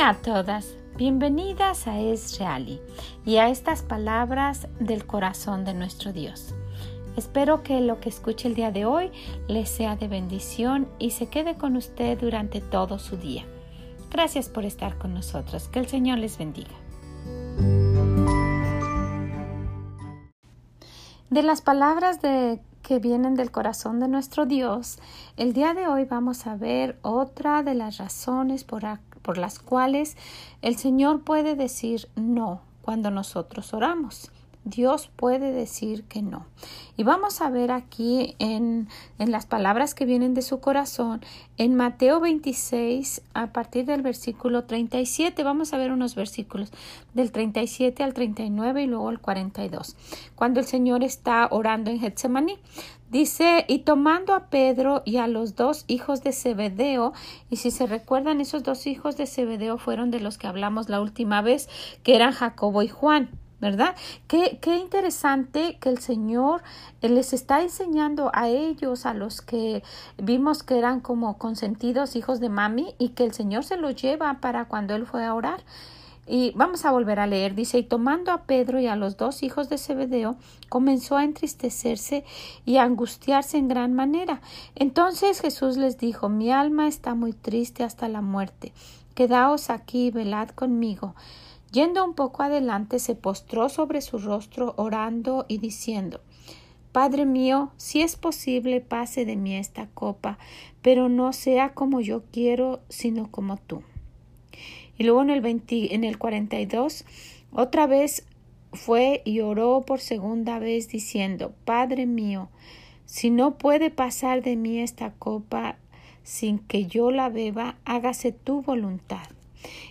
Hola a todas, bienvenidas a Es Reali y a estas palabras del corazón de nuestro Dios. Espero que lo que escuche el día de hoy les sea de bendición y se quede con usted durante todo su día. Gracias por estar con nosotros. Que el Señor les bendiga. De las palabras de que vienen del corazón de nuestro Dios, el día de hoy vamos a ver otra de las razones por, por las cuales el Señor puede decir no cuando nosotros oramos. Dios puede decir que no. Y vamos a ver aquí en, en, las palabras que vienen de su corazón, en Mateo 26, a partir del versículo 37, vamos a ver unos versículos del 37 al 39 y luego al 42. Cuando el Señor está orando en Getsemaní, Dice, y tomando a Pedro y a los dos hijos de Zebedeo, y si se recuerdan, esos dos hijos de Zebedeo fueron de los que hablamos la última vez, que eran Jacobo y Juan. ¿Verdad? Qué, qué interesante que el Señor les está enseñando a ellos, a los que vimos que eran como consentidos hijos de mami, y que el Señor se los lleva para cuando Él fue a orar. Y vamos a volver a leer, dice, y tomando a Pedro y a los dos hijos de Zebedeo, comenzó a entristecerse y a angustiarse en gran manera. Entonces Jesús les dijo, mi alma está muy triste hasta la muerte. Quedaos aquí y velad conmigo. Yendo un poco adelante, se postró sobre su rostro, orando y diciendo Padre mío, si es posible, pase de mí esta copa, pero no sea como yo quiero, sino como tú. Y luego en el, 20, en el 42, otra vez fue y oró por segunda vez, diciendo Padre mío, si no puede pasar de mí esta copa sin que yo la beba, hágase tu voluntad.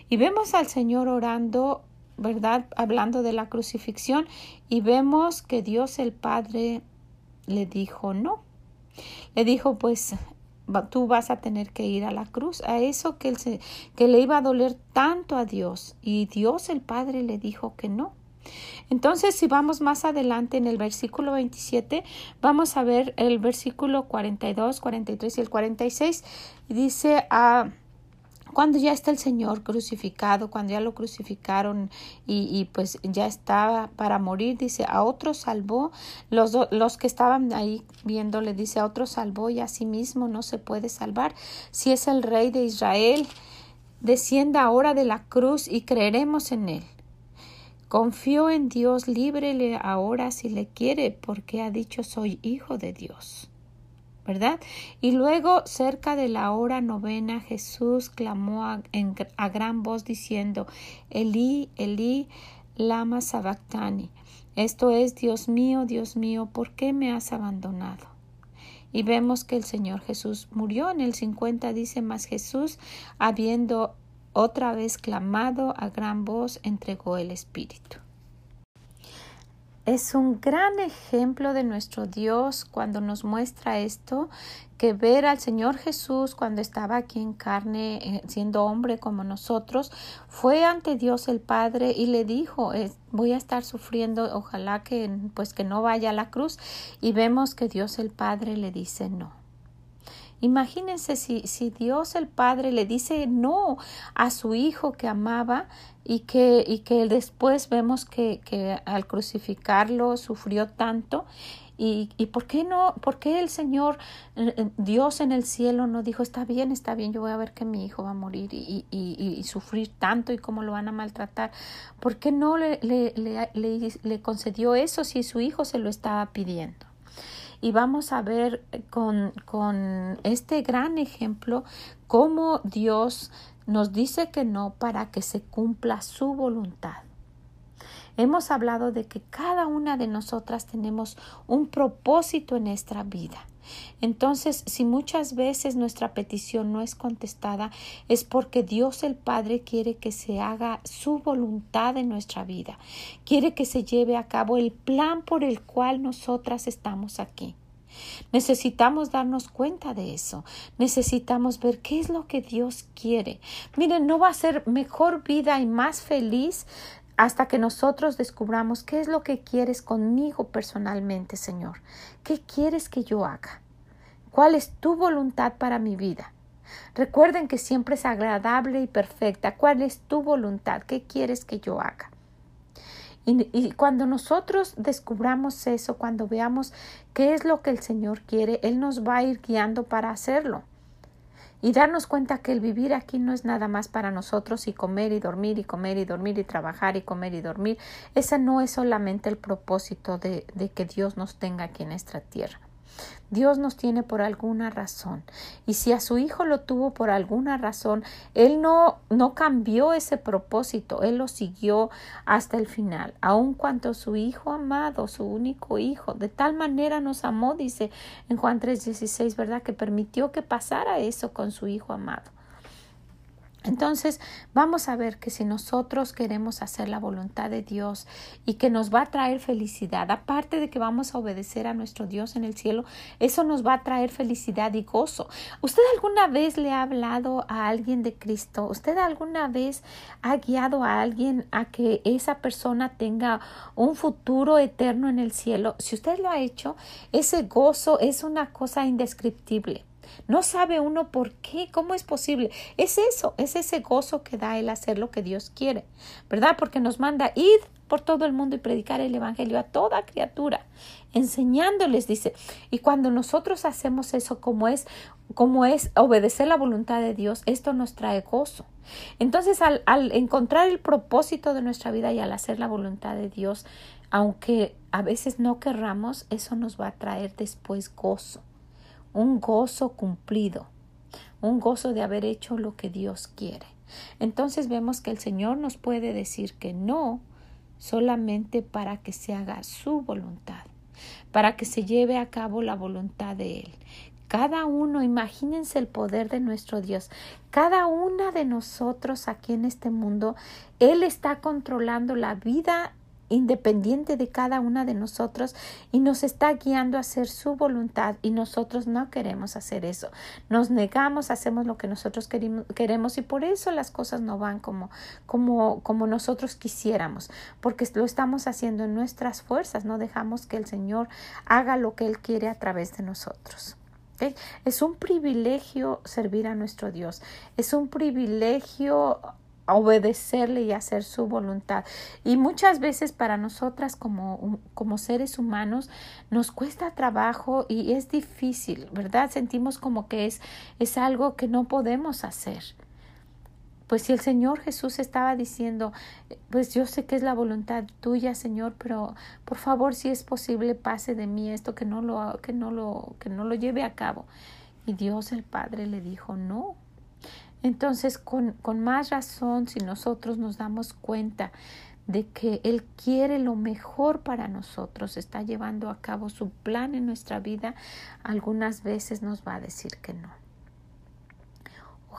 Y vemos al Señor orando, ¿verdad? Hablando de la crucifixión y vemos que Dios el Padre le dijo no. Le dijo, pues tú vas a tener que ir a la cruz, a eso que, él se, que le iba a doler tanto a Dios. Y Dios el Padre le dijo que no. Entonces, si vamos más adelante en el versículo 27, vamos a ver el versículo 42, 43 y el 46. Dice a... Ah, cuando ya está el Señor crucificado, cuando ya lo crucificaron y, pues ya estaba para morir, dice, a otro salvó, los, los que estaban ahí viendo le dice, a otro salvó y a sí mismo no se puede salvar. Si es el rey de Israel, descienda ahora de la cruz y creeremos en él. Confío en Dios, líbrele ahora si le quiere, porque ha dicho soy hijo de Dios. Y luego, cerca de la hora novena, Jesús clamó a, gran voz diciendo, Elí, Elí, lama sabactani. Esto es, Dios mío, Dios mío, ¿por qué me has abandonado? Y vemos que el Señor Jesús murió en el 50, dice, más Jesús, habiendo otra vez clamado a gran voz, entregó el Espíritu. Es un gran ejemplo de nuestro Dios cuando nos muestra esto, que ver al Señor Jesús cuando estaba aquí en carne, eh, siendo hombre como nosotros, fue ante Dios el Padre y le dijo, voy a estar sufriendo, ojalá que pues que no vaya a la cruz y vemos que Dios el Padre le dice no. Imagínense si, si Dios el Padre le dice no a su hijo que amaba y que, y que después vemos que, que al crucificarlo sufrió tanto. ¿Y, ¿Y por qué no? ¿Por qué el Señor, eh, eh, Dios en el cielo, no dijo, está bien, está bien, yo voy a ver que mi hijo va a morir y, y, y sufrir tanto y cómo lo van a maltratar? ¿Por qué no le, le, le, le concedió eso si su hijo se lo estaba pidiendo? Y vamos a ver con, con este gran ejemplo cómo Dios nos dice que no para que se cumpla su voluntad. Hemos hablado de que cada una de nosotras tenemos un propósito en nuestra vida. Entonces, si muchas veces nuestra petición no es contestada, es porque Dios el Padre quiere que se haga su voluntad en nuestra vida, quiere que se lleve a cabo el plan por el cual nosotras estamos aquí. Necesitamos darnos cuenta de eso. Necesitamos ver qué es lo que Dios quiere. Miren, no va a ser mejor vida y más feliz hasta que nosotros descubramos qué es lo que quieres conmigo personalmente, Señor. ¿Qué quieres que yo haga? ¿Cuál es tu voluntad para mi vida? Recuerden que siempre es agradable y perfecta. ¿Cuál es tu voluntad? ¿Qué quieres que yo haga? Y, cuando nosotros descubramos eso, cuando veamos qué es lo que el Señor quiere, Él nos va a ir guiando para hacerlo. Y darnos cuenta que el vivir aquí no es nada más para nosotros y comer y dormir y comer y dormir y trabajar y comer y dormir. Ese no es solamente el propósito de, de que Dios nos tenga aquí en esta tierra. Dios nos tiene por alguna razón. Y si a su hijo lo tuvo por alguna razón, Él no, no cambió ese propósito, Él lo siguió hasta el final, aun cuanto su hijo amado, su único hijo, de tal manera nos amó, dice en Juan 3:16, ¿verdad? Que permitió que pasara eso con su hijo amado. Entonces vamos a ver que si nosotros queremos hacer la voluntad de Dios y que nos va a traer felicidad, aparte de que vamos a obedecer a nuestro Dios en el cielo, eso nos va a traer felicidad y gozo. ¿Usted alguna vez le ha hablado a alguien de Cristo? ¿Usted alguna vez ha guiado a alguien a que esa persona tenga un futuro eterno en el cielo? Si usted lo ha hecho, ese gozo es una cosa indescriptible. No sabe uno por qué, cómo es posible. Es eso, es ese gozo que da el hacer lo que Dios quiere, ¿verdad? Porque nos manda ir por todo el mundo y predicar el Evangelio a toda criatura, enseñándoles, dice. Y cuando nosotros hacemos eso como es, como es obedecer la voluntad de Dios, esto nos trae gozo. Entonces, al, al encontrar el propósito de nuestra vida y al hacer la voluntad de Dios, aunque a veces no querramos, eso nos va a traer después gozo un gozo cumplido, un gozo de haber hecho lo que Dios quiere. Entonces vemos que el Señor nos puede decir que no solamente para que se haga su voluntad, para que se lleve a cabo la voluntad de Él. Cada uno, imagínense el poder de nuestro Dios. Cada una de nosotros aquí en este mundo, Él está controlando la vida independiente de cada una de nosotros y nos está guiando a hacer su voluntad y nosotros no queremos hacer eso. Nos negamos, hacemos lo que nosotros queremos y por eso las cosas no van como, como, como nosotros quisiéramos, porque lo estamos haciendo en nuestras fuerzas, no dejamos que el Señor haga lo que Él quiere a través de nosotros. Es un privilegio servir a nuestro Dios, es un privilegio obedecerle y hacer su voluntad. Y muchas veces para nosotras como, como seres humanos nos cuesta trabajo y es difícil, ¿verdad? Sentimos como que es, es algo que no podemos hacer. Pues si el Señor Jesús estaba diciendo, pues yo sé que es la voluntad tuya, Señor, pero por favor, si es posible, pase de mí esto, que no lo, que no lo, que no lo lleve a cabo. Y Dios el Padre le dijo, no, entonces, con, con más razón, si nosotros nos damos cuenta de que Él quiere lo mejor para nosotros, está llevando a cabo su plan en nuestra vida, algunas veces nos va a decir que no.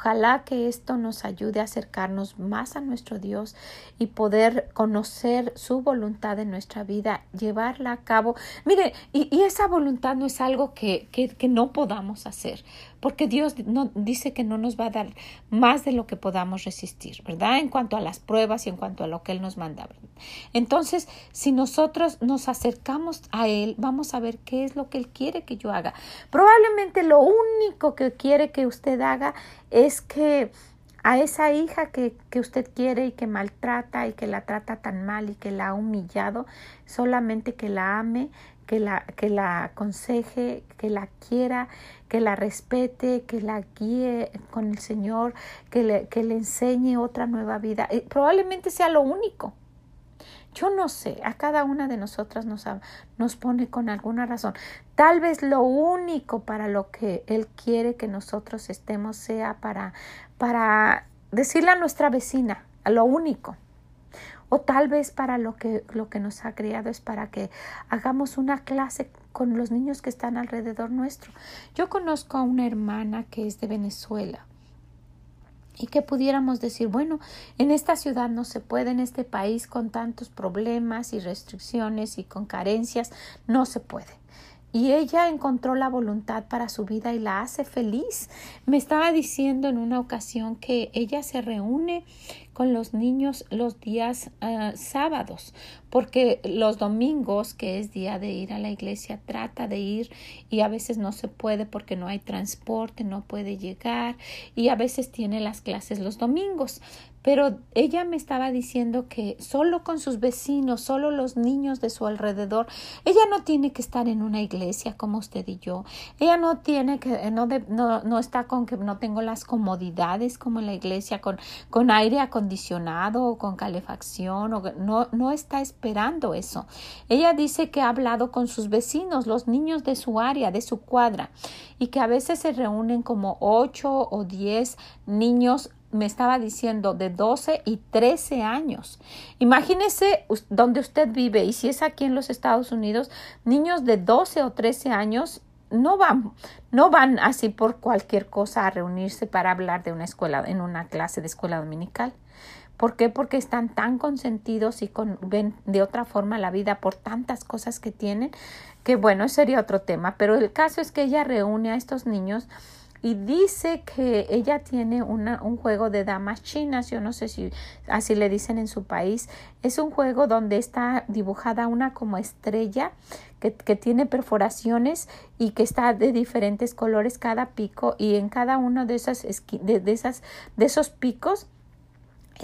Ojalá que esto nos ayude a acercarnos más a nuestro Dios y poder conocer su voluntad en nuestra vida, llevarla a cabo. Mire, y, esa voluntad no es algo que, que, que no podamos hacer porque Dios no, dice que no nos va a dar más de lo que podamos resistir, ¿verdad? En cuanto a las pruebas y en cuanto a lo que Él nos manda. Entonces, si nosotros nos acercamos a Él, vamos a ver qué es lo que Él quiere que yo haga. Probablemente lo único que quiere que usted haga es que a esa hija que, que, usted quiere y que maltrata y que la trata tan mal y que la ha humillado, solamente que la ame, que la, que la aconseje, que la quiera, que la respete, que la guíe con el Señor, que le, que le enseñe otra nueva vida. Y probablemente sea lo único. Yo no sé, a cada una de nosotras nos, nos pone con alguna razón. Tal vez lo único para lo que Él quiere que nosotros estemos sea para, para decirle a nuestra vecina, a lo único. O tal vez para lo que, lo que nos ha creado es para que hagamos una clase con los niños que están alrededor nuestro. Yo conozco a una hermana que es de Venezuela y que pudiéramos decir, bueno, en esta ciudad no se puede, en este país con tantos problemas y restricciones y con carencias, no se puede y ella encontró la voluntad para su vida y la hace feliz. Me estaba diciendo en una ocasión que ella se reúne con los niños los días ah, sábados, porque los domingos, que es día de ir a la iglesia, trata de ir y a veces no se puede porque no hay transporte, no puede llegar y a veces tiene las clases los domingos. Pero ella me estaba diciendo que solo con sus vecinos, solo los niños de su alrededor, ella no tiene que estar en una iglesia como usted y yo. Ella no tiene que, no, no, no está con que no tengo las comodidades como en la iglesia, con, con aire acondicionado o con calefacción, o no, no está esperando eso. Ella dice que ha hablado con sus vecinos, los niños de su área, de su cuadra, y que a veces se reúnen como ocho o diez niños me estaba diciendo de 12 y 13 años. Imagínese donde usted vive y si es aquí en los Estados Unidos, niños de 12 o 13 años no van, no van así por cualquier cosa a reunirse para hablar de una escuela, en una clase de escuela dominical. ¿Por qué? Porque están tan consentidos y con, ven de otra forma la vida por tantas cosas que tienen, que bueno, sería otro tema. Pero el caso es que ella reúne a estos niños y dice que ella tiene una, un juego de damas chinas, yo no sé si así le dicen en su país, es un juego donde está dibujada una como estrella que, que tiene perforaciones y que está de diferentes colores cada pico y en cada uno de, de, de, esas, de esos picos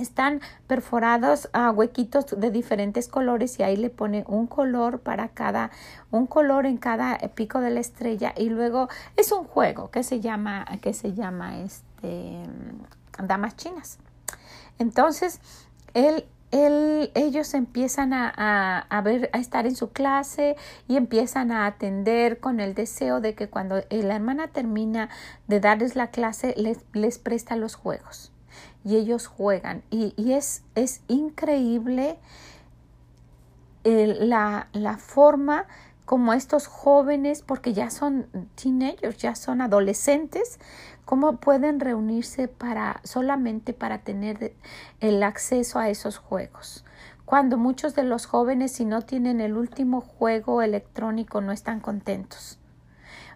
están perforados a huequitos de diferentes colores y ahí le pone un color para cada un color en cada pico de la estrella y luego es un juego que se llama que se llama este damas chinas. Entonces él ellos empiezan a, a, ver, a estar en su clase y empiezan a atender con el deseo de que cuando la hermana termina de darles la clase, les, les presta los juegos y ellos juegan. Y, es, es, increíble la, la forma como estos jóvenes, porque ya son teenagers, ya son adolescentes, cómo pueden reunirse para solamente para tener el acceso a esos juegos. Cuando muchos de los jóvenes, si no tienen el último juego electrónico, no están contentos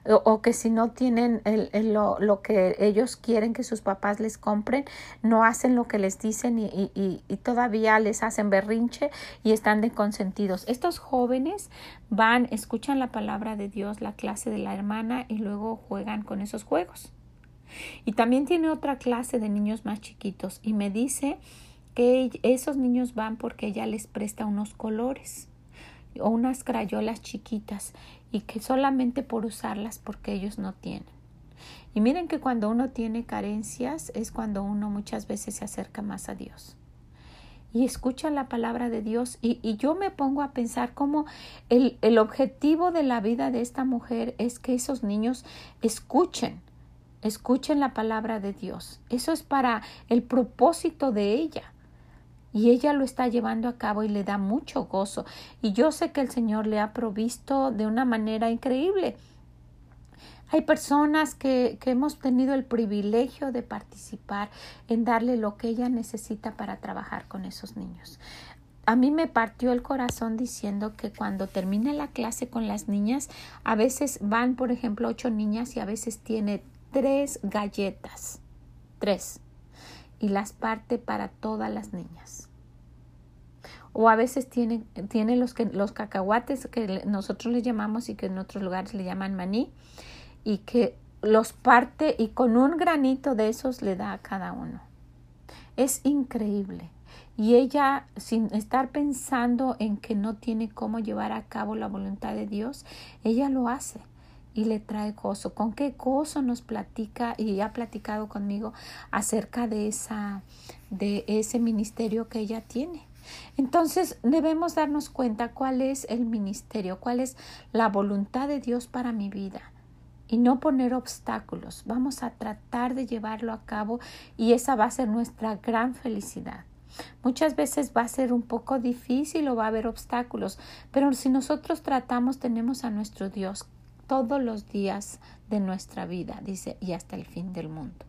o, que si no tienen el, lo, lo, que ellos quieren que sus papás les compren, no hacen lo que les dicen y, y, y todavía les hacen berrinche y están de consentidos. Estos jóvenes van, escuchan la palabra de Dios, la clase de la hermana y luego juegan con esos juegos. Y también tiene otra clase de niños más chiquitos y me dice que esos niños van porque ella les presta unos colores o unas crayolas chiquitas y que solamente por usarlas porque ellos no tienen. Y miren que cuando uno tiene carencias es cuando uno muchas veces se acerca más a Dios. Y escucha la palabra de Dios y, y yo me pongo a pensar cómo el, el objetivo de la vida de esta mujer es que esos niños escuchen, escuchen la palabra de Dios. Eso es para el propósito de ella y ella lo está llevando a cabo y le da mucho gozo. Y yo sé que el Señor le ha provisto de una manera increíble. Hay personas que, que, hemos tenido el privilegio de participar en darle lo que ella necesita para trabajar con esos niños. A mí me partió el corazón diciendo que cuando termine la clase con las niñas, a veces van, por ejemplo, ocho niñas y a veces tiene tres galletas. Tres y las parte para todas las niñas. O a veces tiene, tiene los, que, los cacahuates que nosotros le llamamos y que en otros lugares le llaman maní y que los parte y con un granito de esos le da a cada uno. Es increíble. Y ella, sin estar pensando en que no tiene cómo llevar a cabo la voluntad de Dios, ella lo hace y le trae gozo. ¿Con qué gozo nos platica y ha platicado conmigo acerca de esa de ese ministerio que ella tiene? Entonces debemos darnos cuenta cuál es el ministerio, cuál es la voluntad de Dios para mi vida y no poner obstáculos. Vamos a tratar de llevarlo a cabo y esa va a ser nuestra gran felicidad. Muchas veces va a ser un poco difícil o va a haber obstáculos, pero si nosotros tratamos, tenemos a nuestro Dios todos los días de nuestra vida, dice, y hasta el fin del mundo.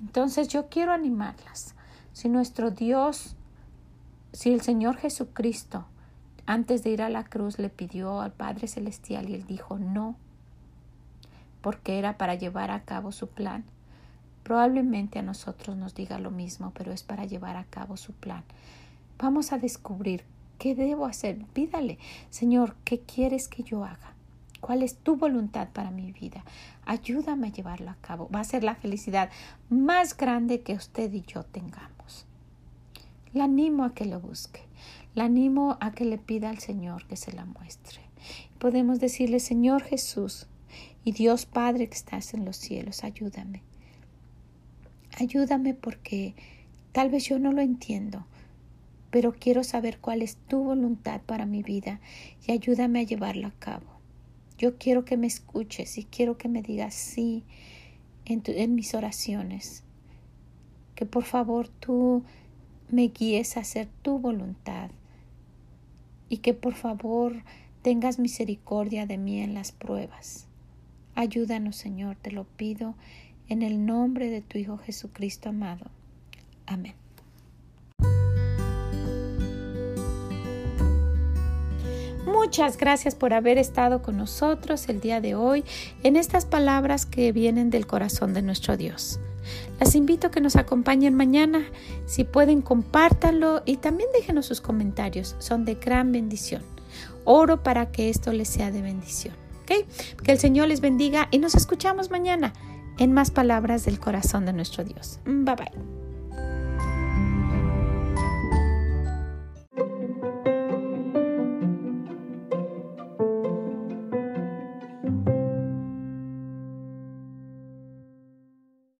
Entonces yo quiero animarlas. Si nuestro Dios, si el Señor Jesucristo, antes de ir a la cruz, le pidió al Padre Celestial y él dijo no, porque era para llevar a cabo su plan, Probablemente a nosotros nos diga lo mismo, pero es para llevar a cabo su plan. Vamos a descubrir qué debo hacer. Pídale, Señor, ¿qué quieres que yo haga? ¿Cuál es tu voluntad para mi vida? Ayúdame a llevarlo a cabo. Va a ser la felicidad más grande que usted y yo tengamos. La animo a que lo busque. La animo a que le pida al Señor que se la muestre. Podemos decirle, Señor Jesús y Dios Padre que estás en los cielos, ayúdame. Ayúdame porque tal vez yo no lo entiendo, pero quiero saber cuál es tu voluntad para mi vida y ayúdame a llevarlo a cabo. Yo quiero que me escuches y quiero que me digas sí en, mis oraciones. Que por favor tú me guíes a hacer tu voluntad y que por favor tengas misericordia de mí en las pruebas. Ayúdanos, Señor, te lo pido en el nombre de tu Hijo Jesucristo amado. Amén. Muchas gracias por haber estado con nosotros el día de hoy en estas palabras que vienen del corazón de nuestro Dios. Las invito a que nos acompañen mañana. Si pueden, compártanlo y también déjenos sus comentarios. Son de gran bendición. Oro para que esto les sea de bendición. Que el Señor les bendiga y nos escuchamos mañana en más palabras del corazón de nuestro Dios. Bye bye.